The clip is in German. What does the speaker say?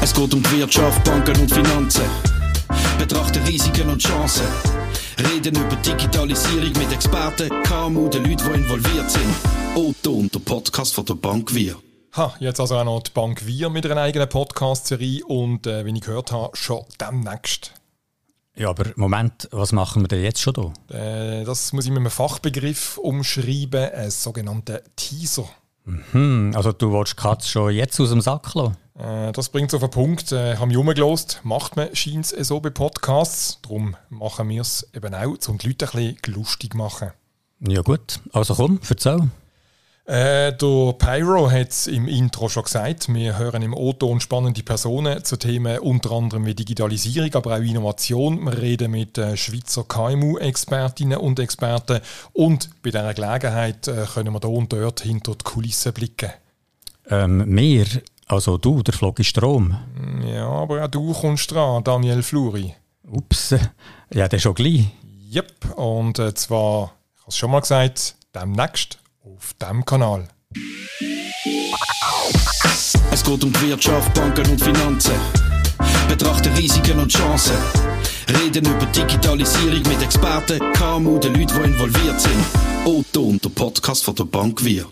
Es geht um die Wirtschaft, Banken und Finanzen. Betrachten Risiken und Chancen. Reden über Digitalisierung mit Experten, KMU, den Leuten, die involviert sind. Otto und der Podcast von der Bank Wir. Ha, jetzt also auch noch die Bank Wir mit einer eigenen Podcast-Serie und, äh, wie ich gehört habe, schon demnächst. Ja, aber Moment, was machen wir denn jetzt schon da? Äh, das muss ich mit einem Fachbegriff umschreiben, einen sogenannten Teaser. Hm, also du willst Katz schon jetzt aus dem Sack lassen? Äh, das bringt es auf den Punkt, äh, haben wir umgelost, macht man scheint so bei Podcasts, darum machen wir es eben auch, um die Leute ein bisschen lustig machen. Ja gut, also komm, erzähl. Äh, der Pyro hat es im Intro schon gesagt. Wir hören im O-Ton spannende Personen zu Themen unter anderem wie Digitalisierung, aber auch Innovation. Wir reden mit äh, Schweizer KMU-Expertinnen und Experten und bei dieser Gelegenheit äh, können wir hier und dort hinter die Kulissen blicken. Ähm, wir, also du, der Flog ist Strom. Ja, aber auch du kommst dran, Daniel Fluri. Ups, ja, der schon gleich. Yep, und äh, zwar, ich habe es schon mal gesagt, demnächst auf diesem Kanal. Es geht um die Wirtschaft, Banken und Finanzen. Betrachten Risiken und Chancen. Reden über Digitalisierung mit Experten, KMU, den Leuten, die involviert sind. Otto und der Podcast von der Bank Wir.